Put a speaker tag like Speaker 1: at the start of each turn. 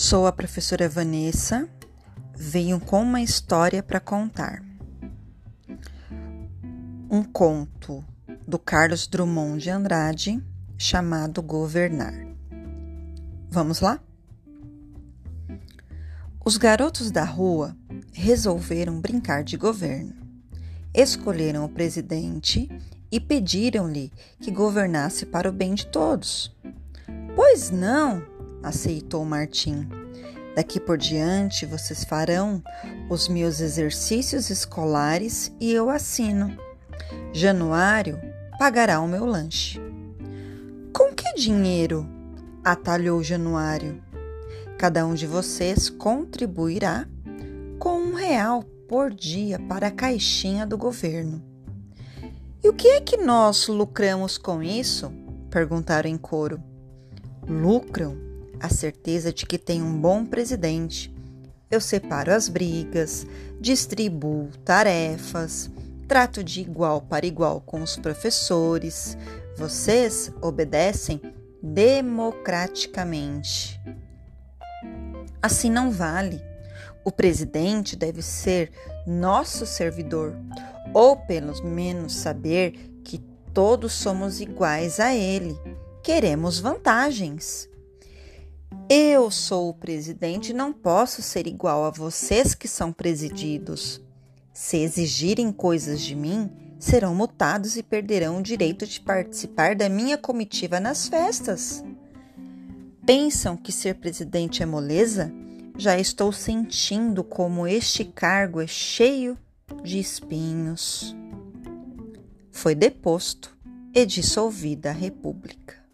Speaker 1: Sou a professora Vanessa, venho com uma história para contar. Um conto do Carlos Drummond de Andrade chamado Governar. Vamos lá? Os garotos da rua resolveram brincar de governo. Escolheram o presidente e pediram-lhe que governasse para o bem de todos. Pois não, aceitou Martim. Daqui por diante vocês farão os meus exercícios escolares e eu assino. Januário pagará o meu lanche. Com que dinheiro? atalhou Januário. Cada um de vocês contribuirá com um real por dia para a caixinha do governo. E o que é que nós lucramos com isso? perguntaram em coro. Lucram a certeza de que tem um bom presidente. Eu separo as brigas, distribuo tarefas, trato de igual para igual com os professores. Vocês obedecem democraticamente. Assim não vale. O presidente deve ser nosso servidor, ou pelo menos saber que todos somos iguais a ele. Queremos vantagens. Eu sou o presidente e não posso ser igual a vocês que são presididos. Se exigirem coisas de mim, serão multados e perderão o direito de participar da minha comitiva nas festas. Pensam que ser presidente é moleza? Já estou sentindo como este cargo é cheio de espinhos. Foi deposto e dissolvida a República.